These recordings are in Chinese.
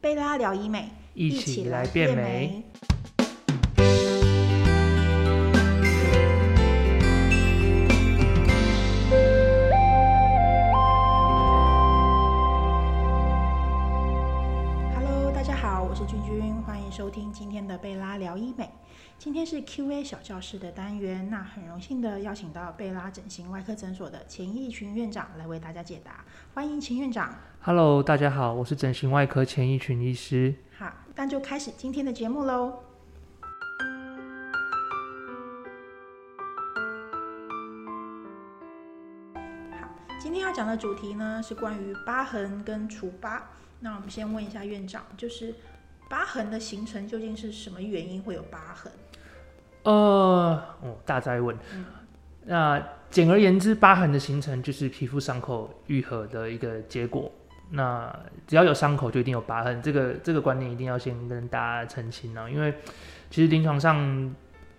贝拉聊医美，一起来变美。。医美。今天是 Q&A 小教室的单元，那很荣幸的邀请到贝拉整形外科诊所的钱义群院长来为大家解答，欢迎钱院长。Hello，大家好，我是整形外科钱一群医师。好，那就开始今天的节目喽。好，今天要讲的主题呢是关于疤痕跟除疤。那我们先问一下院长，就是疤痕的形成究竟是什么原因会有疤痕？呃，哦，大灾问。嗯那简而言之，疤痕的形成就是皮肤伤口愈合的一个结果。那只要有伤口，就一定有疤痕。这个这个观念一定要先跟大家澄清啊，因为其实临床上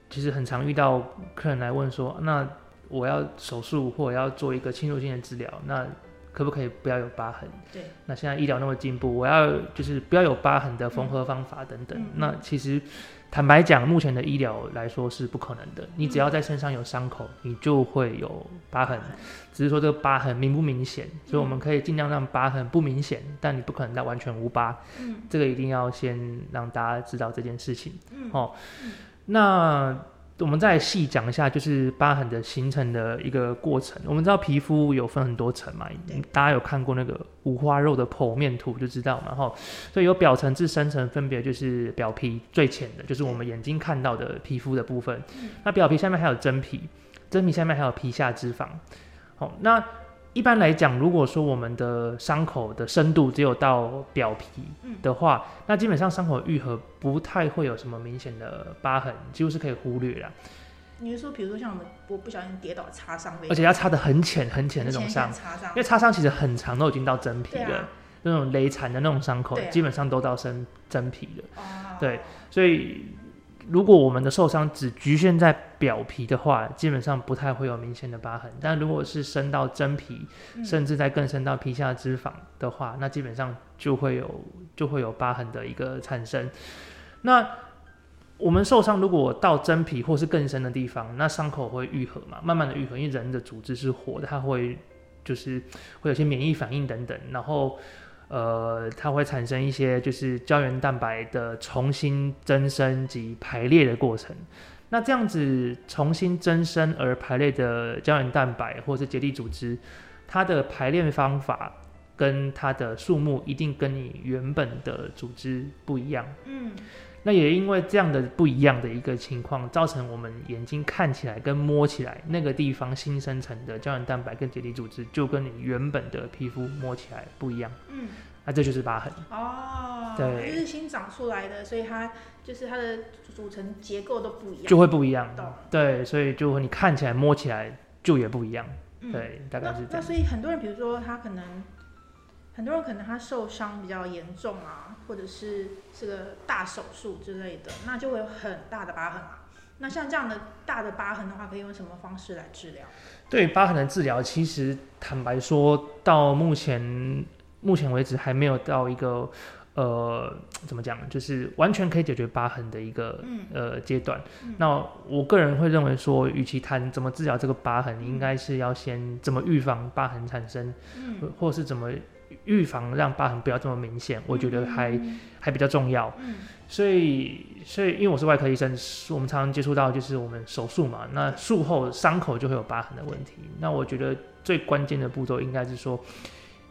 其实很常遇到客人来问说，那我要手术或者要做一个侵入性的治疗，那可不可以不要有疤痕？对，那现在医疗那么进步，我要就是不要有疤痕的缝合方法等等。那其实坦白讲，目前的医疗来说是不可能的。你只要嗯在身上有伤口，你就会有疤痕，只是说这个疤痕明不明显。所以我们可以尽量让疤痕不明显，但你不可能到完全无疤。嗯这个一定要先让大家知道这件事情。嗯哦，那我们再细讲一下，就是疤痕的形成的一个过程。我们知道皮肤有分很多层嘛，大家有看过那个五花肉的剖面图就知道嘛，哈。所以有表层至深层，分别就是表皮最浅的，就是我们眼睛看到的皮肤的部分。那表皮下面还有真皮，真皮下面还有皮下脂肪。好，那一般来讲，如果说我们的伤口的深度只有到表皮的话，那基本上伤口愈合不太会有什么明显的疤痕，几乎是可以忽略了。你是说，比如说像我们我不小心跌倒擦伤，而且要擦的很浅很浅那种伤，因为擦伤其实很长，都已经到真皮了。啊，那种勒残的那种伤口，啊基本上都到真真皮了。哦，对所以，如果我们的受伤只局限在表皮的话，基本上不太会有明显的疤痕。但如果是深到真皮，嗯甚至在更深到皮下脂肪的话，那基本上就会有就会有疤痕的一个产生。那我们受伤如果到真皮或是更深的地方，那伤口会愈合嘛，慢慢的愈合，因为人的组织是活的，它会就是会有些免疫反应等等，然后呃，它会产生一些就是胶原蛋白的重新增生及排列的过程。那这样子重新增生而排列的胶原蛋白或是结缔组织，它的排列方法跟它的数目一定跟你原本的组织不一样。嗯那也因为这样的不一样的一个情况，造成我们眼睛看起来跟摸起来那个地方新生成的胶原蛋白跟结缔组织，就跟你原本的皮肤摸起来不一样。嗯，那这就是疤痕。哦，对就是新长出来的，所以它就是它的组成结构都不一样，就会不一样懂。对，所以就你看起来摸起来就也不一样。嗯对，大概是这样。那所以很多人，比如说他可能，很多人可能他受伤比较严重啊，或者是是个大手术之类的，那就会有很大的疤痕啊。那像这样的大的疤痕的话，可以用什么方式来治疗？对疤痕的治疗，其实坦白说，到目前目前为止还没有到一个呃怎么讲，就是完全可以解决疤痕的一个嗯呃阶段。嗯那我个人会认为说，与其谈怎么治疗这个疤痕，应该是要先怎么预防疤痕产生，嗯，或或是怎么预防让疤痕不要这么明显，我觉得还、嗯还比较重要。嗯所以，所以因为我是外科医生，我们常常接触到就是我们手术嘛，那术后伤口就会有疤痕的问题。那我觉得最关键的步骤应该是说，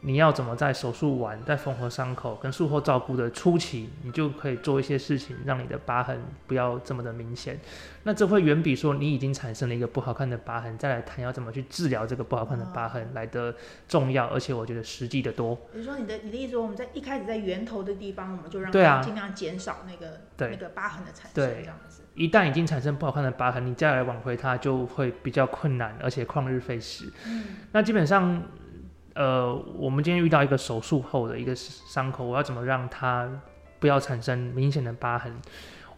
你要怎么在手术完、在缝合伤口跟术后照顾的初期，你就可以做一些事情，让你的疤痕不要这么的明显。那这会远比说你已经产生了一个不好看的疤痕，再来谈要怎么去治疗这个不好看的疤痕来的重要，而且我觉得实际的多。比如说你的你的意思说，我们在一开始在源头的地方，我们就让对啊它尽量减少那个对那个疤痕的产生，对这样子。一旦已经产生不好看的疤痕，你再来挽回它就会比较困难，而且旷日费时。嗯那基本上，呃，我们今天遇到一个手术后的一个伤口，我要怎么让它不要产生明显的疤痕？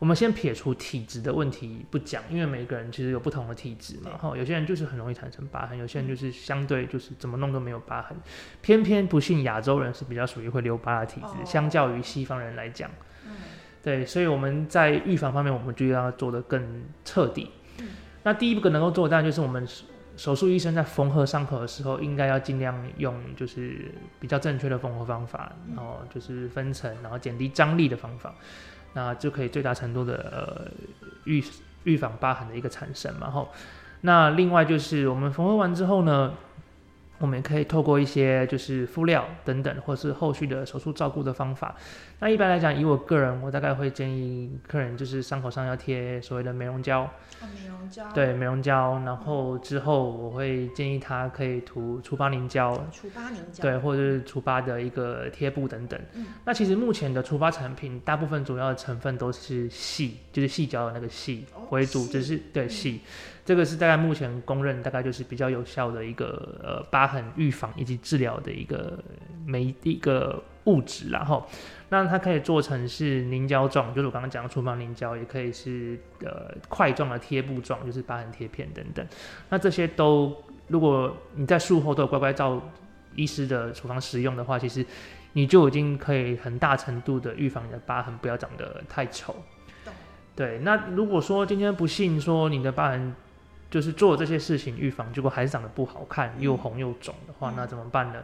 我们先撇除体质的问题不讲，因为每个人其实有不同的体质嘛，哈，有些人就是很容易产生疤痕，有些人就是相对就是怎么弄都没有疤痕，偏偏不幸亚洲人是比较属于会留疤的体质，相较于西方人来讲，嗯，对，所以我们在预防方面，我们就要做得更彻底。那第一个能够做，当然就是我们手术医生在缝合伤口的时候，应该要尽量用就是比较正确的缝合方法，然后就是分层，然后减低张力的方法，那就可以最大程度的呃预预防疤痕的一个产生嘛。后，那另外就是我们缝合完之后呢。我们可以透过一些就是敷料等等，或是后续的手术照顾的方法。那一般来讲，以我个人，我大概会建议客人就是伤口上要贴所谓的美容胶。美容胶。对，美容胶。然后之后我会建议他可以涂除疤凝胶。除疤凝胶。对，或者是除疤的一个贴布等等。嗯。那其实目前的除疤产品，大部分主要的成分都是细，就是细胶的那个细为主，只是对细。这个是大概目前公认，大概就是比较有效的一个呃疤痕预防以及治疗的一个每一个物质，然后那它可以做成是凝胶状，就是我刚刚讲的厨房凝胶，也可以是呃块状的贴布状，就是疤痕贴片等等。那这些都如果你在术后都有乖乖照医师的处方使用的话，其实你就已经可以很大程度的预防你的疤痕不要长得太丑。对，那如果说今天不幸说你的疤痕就是做这些事情预防，结果还是长得不好看，又红又肿的话，那怎么办呢？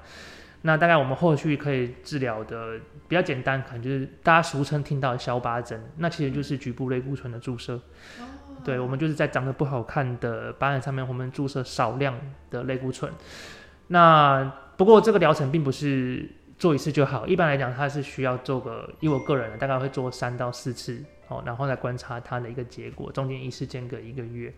那大概我们后续可以治疗的比较简单，可能就是大家俗称听到的消疤针，那其实就是局部类固醇的注射。对，我们就是在长得不好看的疤痕上面，我们注射少量的类固醇。那不过这个疗程并不是做一次就好，一般来讲它是需要做个，以我个人大概会做三到四次，哦，然后再观察它的一个结果，中间一次间隔一个月。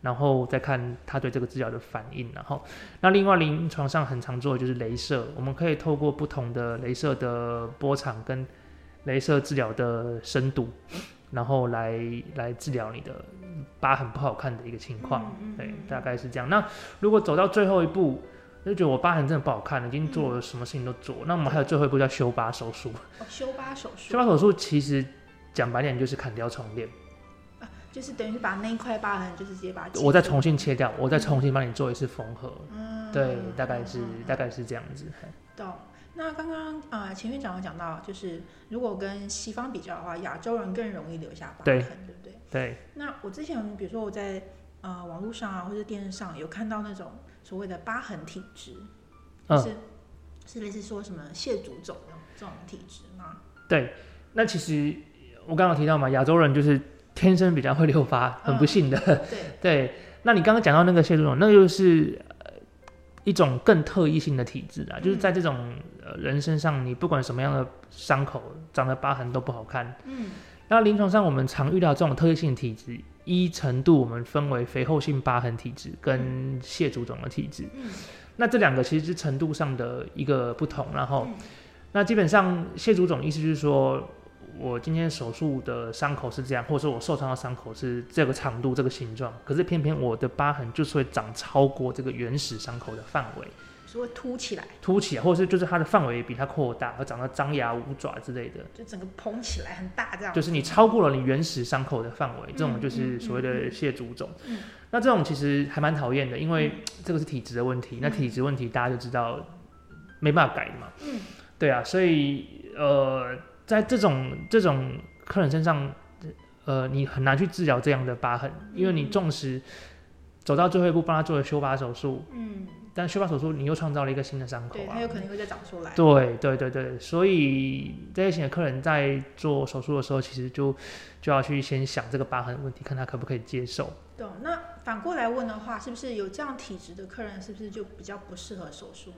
然后再看他对这个治疗的反应，然后那另外临床上很常做的就是镭射，我们可以透过不同的镭射的波长跟镭射治疗的深度，然后来来治疗你的疤痕不好看的一个情况，对，大概是这样。那如果走到最后一步，就觉得我疤痕真的不好看，已经做了什么事情都做，那我们还有最后一步叫修疤手术。修疤手术。修疤手术其实讲白点就是砍掉重练。就是等于是把那一块疤痕，就是直接把它我再重新切掉，我再重新帮你做一次缝合。嗯，对，大概是大概是这样子。懂。那刚刚啊，前院长有讲到，就是如果跟西方比较的话，亚洲人更容易留下疤痕，对不对？对。那我之前比如说我在呃网络上啊，或者电视上有看到那种所谓的疤痕体质，是是类似说什么蟹足肿这种体质吗？对。那其实我刚刚提到嘛，亚洲人就是。天生比较会留疤，很不幸的。对 对，那你刚刚讲到那个蟹足肿，那就是一种更特异性的体质啊，就是在这种人身上，你不管什么样的伤口，长的疤痕都不好看。嗯，那临床上我们常遇到这种特异性体质，一程度我们分为肥厚性疤痕体质跟蟹足肿的体质。嗯，那这两个其实是程度上的一个不同，然后，那基本上蟹足肿意思就是说。我今天手术的伤口是这样，或者说我受伤的伤口是这个长度、这个形状，可是偏偏我的疤痕就是会长超过这个原始伤口的范围，是会凸起来，凸起来，或者是就是它的范围比它扩大，而长到张牙舞爪之类的，就整个膨起来很大这样。就是你超过了你原始伤口的范围，这种就是所谓的蟹足肿。嗯那这种其实还蛮讨厌的，因为这个是体质的问题。那体质问题大家就知道没办法改的嘛。嗯，对啊，所以呃。在这种这种客人身上，呃，你很难去治疗这样的疤痕，因为你纵使走到最后一步帮他做了修疤手术，嗯，但修疤手术你又创造了一个新的伤口，对，他有可能会再长出来。对对对对，所以这些型的客人在做手术的时候，其实就就要去先想这个疤痕的问题，看他可不可以接受。对，那反过来问的话，是不是有这样体质的客人，是不是就比较不适合手术？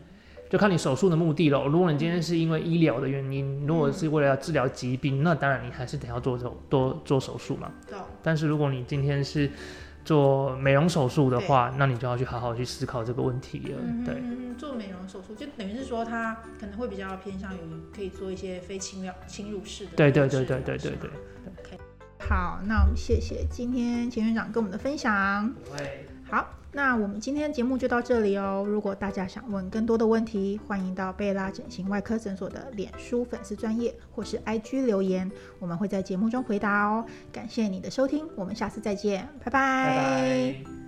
就看你手术的目的了。如果你今天是因为医疗的原因，如果是为了要治疗疾病，那当然你还是得要做手多做手术嘛。但是如果你今天是做美容手术的话，那你就要去好好去思考这个问题了。对，做美容手术就等于是说，它可能会比较偏向于可以做一些非侵疗、侵入式的。对对对对对对对。OK，好，那我们谢谢今天钱院长跟我们的分享。好。那我们今天节目就到这里哦。如果大家想问更多的问题，欢迎到贝拉整形外科诊所的脸书粉丝专业或是 IG 留言，我们会在节目中回答哦。感谢你的收听，我们下次再见，拜拜拜。